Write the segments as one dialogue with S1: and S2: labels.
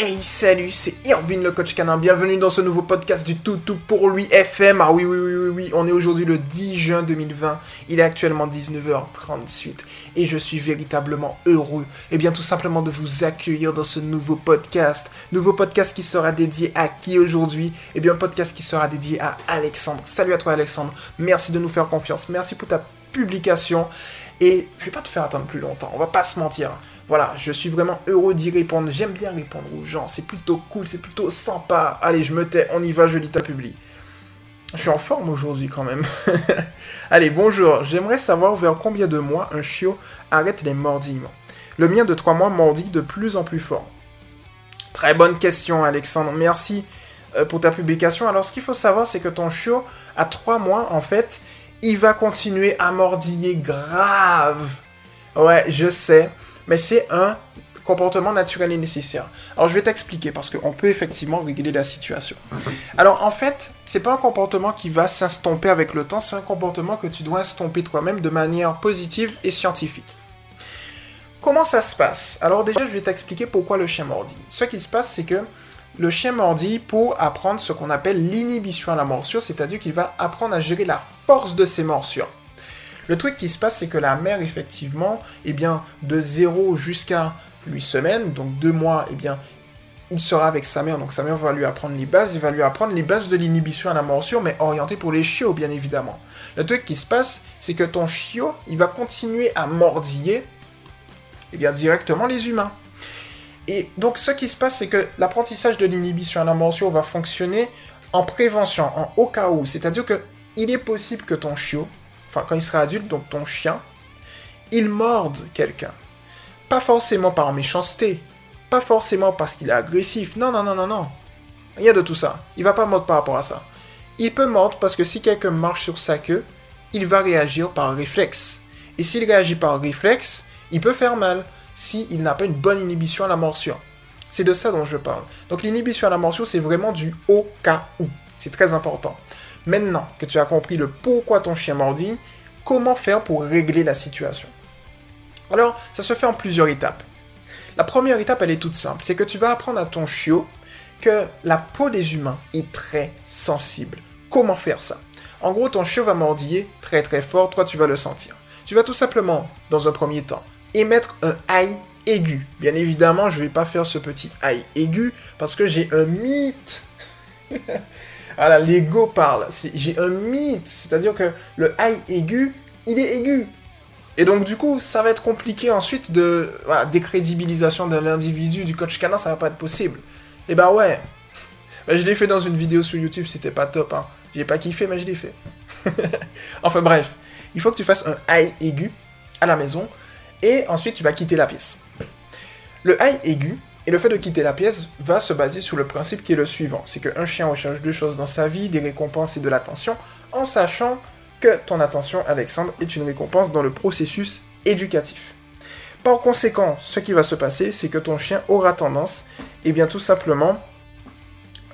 S1: Hey salut, c'est Irvine le coach canin, bienvenue dans ce nouveau podcast du Toutou pour lui FM. Ah oui oui oui oui oui, on est aujourd'hui le 10 juin 2020, il est actuellement 19h38 et je suis véritablement heureux et eh bien tout simplement de vous accueillir dans ce nouveau podcast. Nouveau podcast qui sera dédié à qui aujourd'hui? Eh bien un podcast qui sera dédié à Alexandre. Salut à toi Alexandre, merci de nous faire confiance, merci pour ta publication. Et je vais pas te faire attendre plus longtemps, on va pas se mentir. Voilà, je suis vraiment heureux d'y répondre. J'aime bien répondre aux gens, c'est plutôt cool, c'est plutôt sympa. Allez, je me tais, on y va, je lis ta publi. Je suis en forme aujourd'hui quand même. Allez, bonjour. J'aimerais savoir vers combien de mois un chiot arrête les mordillements. Le mien de 3 mois mordit de plus en plus fort. Très bonne question, Alexandre. Merci euh, pour ta publication. Alors, ce qu'il faut savoir, c'est que ton chiot, à 3 mois, en fait, il va continuer à mordiller grave. Ouais, je sais, mais c'est un comportement naturel et nécessaire. Alors je vais t'expliquer parce qu'on peut effectivement régler la situation. Alors en fait, c'est pas un comportement qui va s'estomper avec le temps, c'est un comportement que tu dois estomper toi-même de manière positive et scientifique. Comment ça se passe? Alors déjà, je vais t'expliquer pourquoi le chien mordit. Ce qui se passe, c'est que le chien mordit pour apprendre ce qu'on appelle l'inhibition à la morsure, c'est-à-dire qu'il va apprendre à gérer la force de ses morsures. Le truc qui se passe, c'est que la mère, effectivement, eh bien, de 0 jusqu'à 8 semaines, donc 2 mois, eh bien, il sera avec sa mère, donc sa mère va lui apprendre les bases, il va lui apprendre les bases de l'inhibition à la morsure, mais orienté pour les chiots, bien évidemment. Le truc qui se passe, c'est que ton chiot, il va continuer à mordiller, eh bien, directement les humains. Et donc, ce qui se passe, c'est que l'apprentissage de l'inhibition à la morsure va fonctionner en prévention, en au cas où. C'est-à-dire que il est possible que ton chiot, enfin, quand il sera adulte, donc ton chien, il morde quelqu'un. Pas forcément par méchanceté, pas forcément parce qu'il est agressif. Non, non, non, non, non. Il y a de tout ça. Il va pas mordre par rapport à ça. Il peut mordre parce que si quelqu'un marche sur sa queue, il va réagir par réflexe. Et s'il réagit par réflexe, il peut faire mal s'il n'a pas une bonne inhibition à la morsure. C'est de ça dont je parle. Donc l'inhibition à la morsure, c'est vraiment du au cas où. C'est très important. Maintenant que tu as compris le pourquoi ton chien mordit, comment faire pour régler la situation? Alors, ça se fait en plusieurs étapes. La première étape, elle est toute simple. C'est que tu vas apprendre à ton chiot que la peau des humains est très sensible. Comment faire ça? En gros, ton chiot va mordiller très très fort, toi tu vas le sentir. Tu vas tout simplement, dans un premier temps, émettre un aïe aigu. Bien évidemment, je ne vais pas faire ce petit aïe aigu parce que j'ai un mythe. voilà, l'ego parle. J'ai un mythe, c'est-à-dire que le aïe aigu, il est aigu. Et donc du coup, ça va être compliqué ensuite de décrédibilisation de l'individu du coach canin, ça va pas être possible. Et bah ouais. Bah, je l'ai fait dans une vidéo sur YouTube, c'était pas top. Hein. J'ai pas kiffé, mais je l'ai fait. enfin bref, il faut que tu fasses un aïe aigu à la maison et ensuite tu vas quitter la pièce. Le high aigu et le fait de quitter la pièce va se baser sur le principe qui est le suivant, c'est qu'un chien recherche deux choses dans sa vie, des récompenses et de l'attention, en sachant que ton attention, Alexandre, est une récompense dans le processus éducatif. Par conséquent, ce qui va se passer, c'est que ton chien aura tendance, et eh bien tout simplement,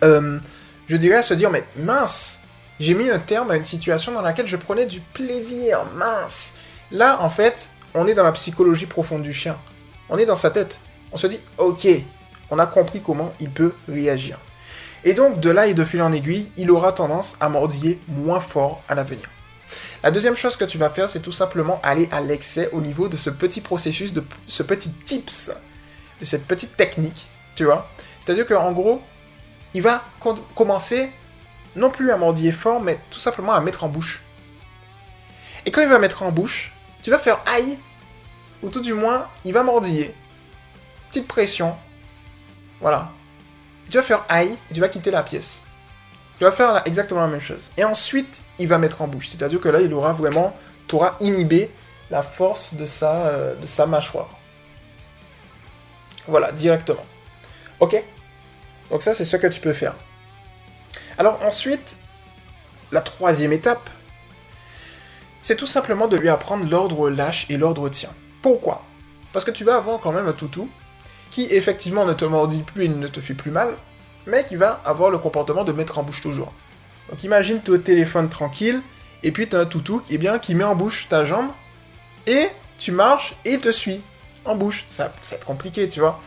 S1: euh, je dirais à se dire, mais mince, j'ai mis un terme à une situation dans laquelle je prenais du plaisir, mince. Là, en fait, on est dans la psychologie profonde du chien. On est dans sa tête. On se dit, ok, on a compris comment il peut réagir. Et donc, de là et de fil en aiguille, il aura tendance à mordiller moins fort à l'avenir. La deuxième chose que tu vas faire, c'est tout simplement aller à l'excès au niveau de ce petit processus, de ce petit tips, de cette petite technique, tu vois. C'est-à-dire qu'en gros, il va commencer non plus à mordiller fort, mais tout simplement à mettre en bouche. Et quand il va mettre en bouche, tu vas faire aïe, ou tout du moins, il va mordiller. Petite pression. Voilà. Tu vas faire aïe, et tu vas quitter la pièce. Tu vas faire exactement la même chose. Et ensuite, il va mettre en bouche. C'est-à-dire que là, il aura vraiment, tu auras inhibé la force de sa, euh, de sa mâchoire. Voilà, directement. Ok? Donc ça, c'est ce que tu peux faire. Alors ensuite, la troisième étape, c'est tout simplement de lui apprendre l'ordre lâche et l'ordre tient. Pourquoi? Parce que tu vas avoir quand même un toutou qui effectivement ne te mordit plus et ne te fait plus mal, mais qui va avoir le comportement de mettre en bouche toujours. Donc imagine, tu au téléphone tranquille, et puis tu as un toutou eh bien, qui met en bouche ta jambe, et tu marches, et il te suit en bouche. Ça, ça va être compliqué, tu vois.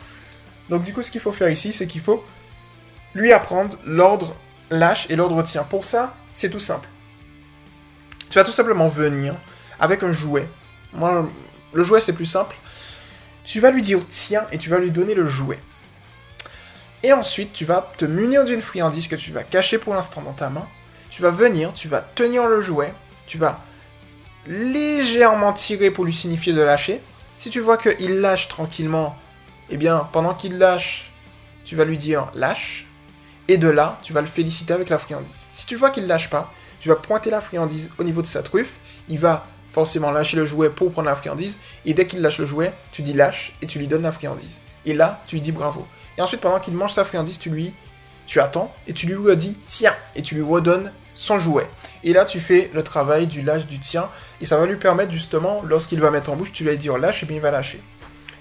S1: Donc du coup, ce qu'il faut faire ici, c'est qu'il faut lui apprendre l'ordre lâche et l'ordre tient. Pour ça, c'est tout simple. Tu vas tout simplement venir avec un jouet. Moi, le jouet, c'est plus simple. Tu vas lui dire tiens et tu vas lui donner le jouet. Et ensuite, tu vas te munir d'une friandise que tu vas cacher pour l'instant dans ta main. Tu vas venir, tu vas tenir le jouet, tu vas légèrement tirer pour lui signifier de lâcher. Si tu vois qu'il lâche tranquillement, eh bien, pendant qu'il lâche, tu vas lui dire lâche. Et de là, tu vas le féliciter avec la friandise. Si tu vois qu'il lâche pas, tu vas pointer la friandise au niveau de sa truffe. Il va forcément lâcher le jouet pour prendre la friandise. Et dès qu'il lâche le jouet, tu dis lâche et tu lui donnes la friandise. Et là, tu lui dis bravo. Et ensuite, pendant qu'il mange sa friandise, tu lui, tu attends et tu lui redis tiens et tu lui redonnes son jouet. Et là, tu fais le travail du lâche, du tien, et ça va lui permettre justement, lorsqu'il va mettre en bouche, tu vas lui dire lâche, et bien il va lâcher.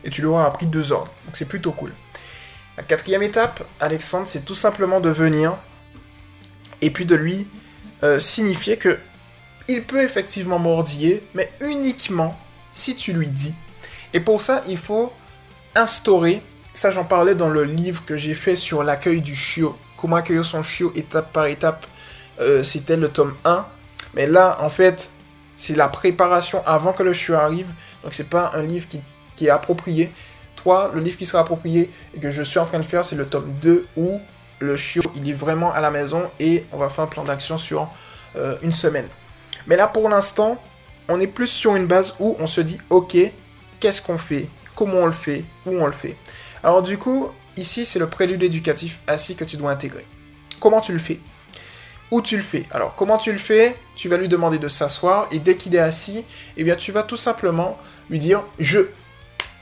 S1: Et tu lui auras appris deux ordres. Donc c'est plutôt cool. La quatrième étape, Alexandre, c'est tout simplement de venir et puis de lui euh, signifier que il peut effectivement mordiller, mais uniquement si tu lui dis. Et pour ça, il faut instaurer, ça j'en parlais dans le livre que j'ai fait sur l'accueil du chiot, comment accueillir son chiot étape par étape, euh, c'était le tome 1. Mais là, en fait, c'est la préparation avant que le chiot arrive, donc c'est pas un livre qui, est approprié le livre qui sera approprié et que je suis en train de faire, c'est le tome 2 où le chiot, il est vraiment à la maison et on va faire un plan d'action sur euh, une semaine. Mais là, pour l'instant, on est plus sur une base où on se dit, ok, qu'est-ce qu'on fait? Comment on le fait? Où on le fait? Alors du coup, ici, c'est le prélude éducatif assis que tu dois intégrer. Comment tu le fais? Où tu le fais? Alors, comment tu le fais? Tu vas lui demander de s'asseoir et dès qu'il est assis, eh bien, tu vas tout simplement lui dire, je.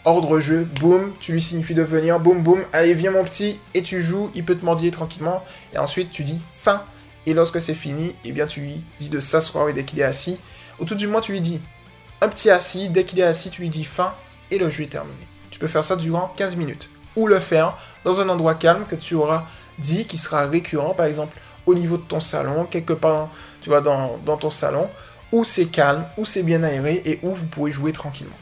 S1: Ordre jeu, boum, tu lui signifies de venir, boum, boum, allez, viens mon petit, et tu joues, il peut te mordiller tranquillement, et ensuite tu dis fin, et lorsque c'est fini, eh bien tu lui dis de s'asseoir dès qu'il est assis, ou tout du moins tu lui dis un petit assis, dès qu'il est assis, tu lui dis fin, et le jeu est terminé. Tu peux faire ça durant 15 minutes, ou le faire dans un endroit calme que tu auras dit qui sera récurrent, par exemple au niveau de ton salon, quelque part, tu vois, dans, dans ton salon, où c'est calme, où c'est bien aéré, et où vous pouvez jouer tranquillement.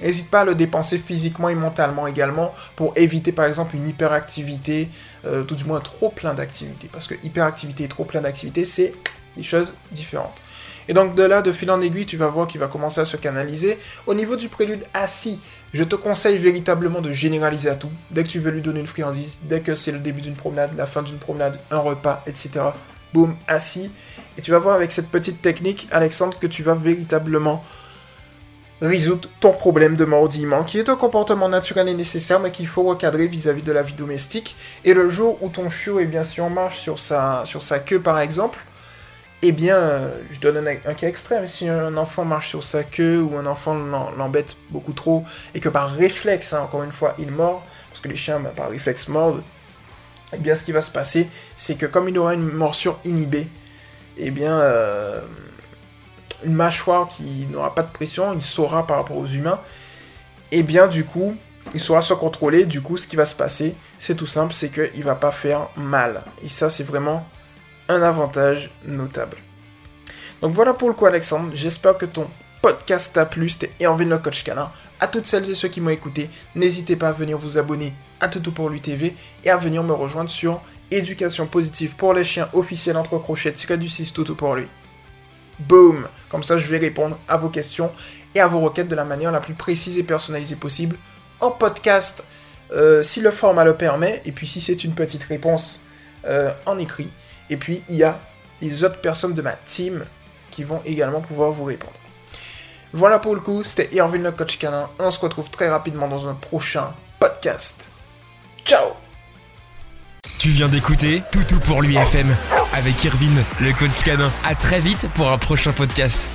S1: N'hésite pas à le dépenser physiquement et mentalement également pour éviter par exemple une hyperactivité, euh, tout du moins trop plein d'activités. Parce que hyperactivité et trop plein d'activités, c'est des choses différentes. Et donc de là, de fil en aiguille, tu vas voir qu'il va commencer à se canaliser. Au niveau du prélude assis, je te conseille véritablement de généraliser à tout. Dès que tu veux lui donner une friandise, dès que c'est le début d'une promenade, la fin d'une promenade, un repas, etc. Boum, assis. Et tu vas voir avec cette petite technique, Alexandre, que tu vas véritablement résoudre ton problème de mordillement, qui est un comportement naturel et nécessaire, mais qu'il faut recadrer vis-à-vis de la vie domestique. Et le jour où ton chiot, eh bien, si on marche sur sa, sur sa queue, par exemple, eh bien, je donne un, cas extrême, si un enfant marche sur sa queue ou un enfant l'embête beaucoup trop et que par réflexe, hein, encore une fois, il mord, parce que les chiens, bah, par réflexe, mordent, eh bien, ce qui va se passer, c'est que comme il aura une morsure inhibée, eh bien, euh, une mâchoire qui n'aura pas de pression, il saura par rapport aux humains, et bien du coup, il saura se contrôler, du coup ce qui va se passer, c'est tout simple, c'est qu'il va pas faire mal. Et ça c'est vraiment un avantage notable. Donc voilà pour le coup Alexandre, j'espère que ton podcast t'a plu, c'était Erwin le coach canin. À toutes celles et ceux qui m'ont écouté, n'hésitez pas à venir vous abonner à Toto pour lui TV et à venir me rejoindre sur Éducation positive pour les chiens officiels entre crochets, du 6 Toto pour lui. Boom Comme ça, je vais répondre à vos questions et à vos requêtes de la manière la plus précise et personnalisée possible en podcast, euh, si le format le permet, et puis si c'est une petite réponse euh, en écrit. Et puis, il y a les autres personnes de ma team qui vont également pouvoir vous répondre. Voilà pour le coup, c'était Irvin le coach canin. On se retrouve très rapidement dans un prochain podcast. Ciao
S2: tu viens d'écouter Toutou pour l'UFM avec Irvine, le coach canin. À très vite pour un prochain podcast.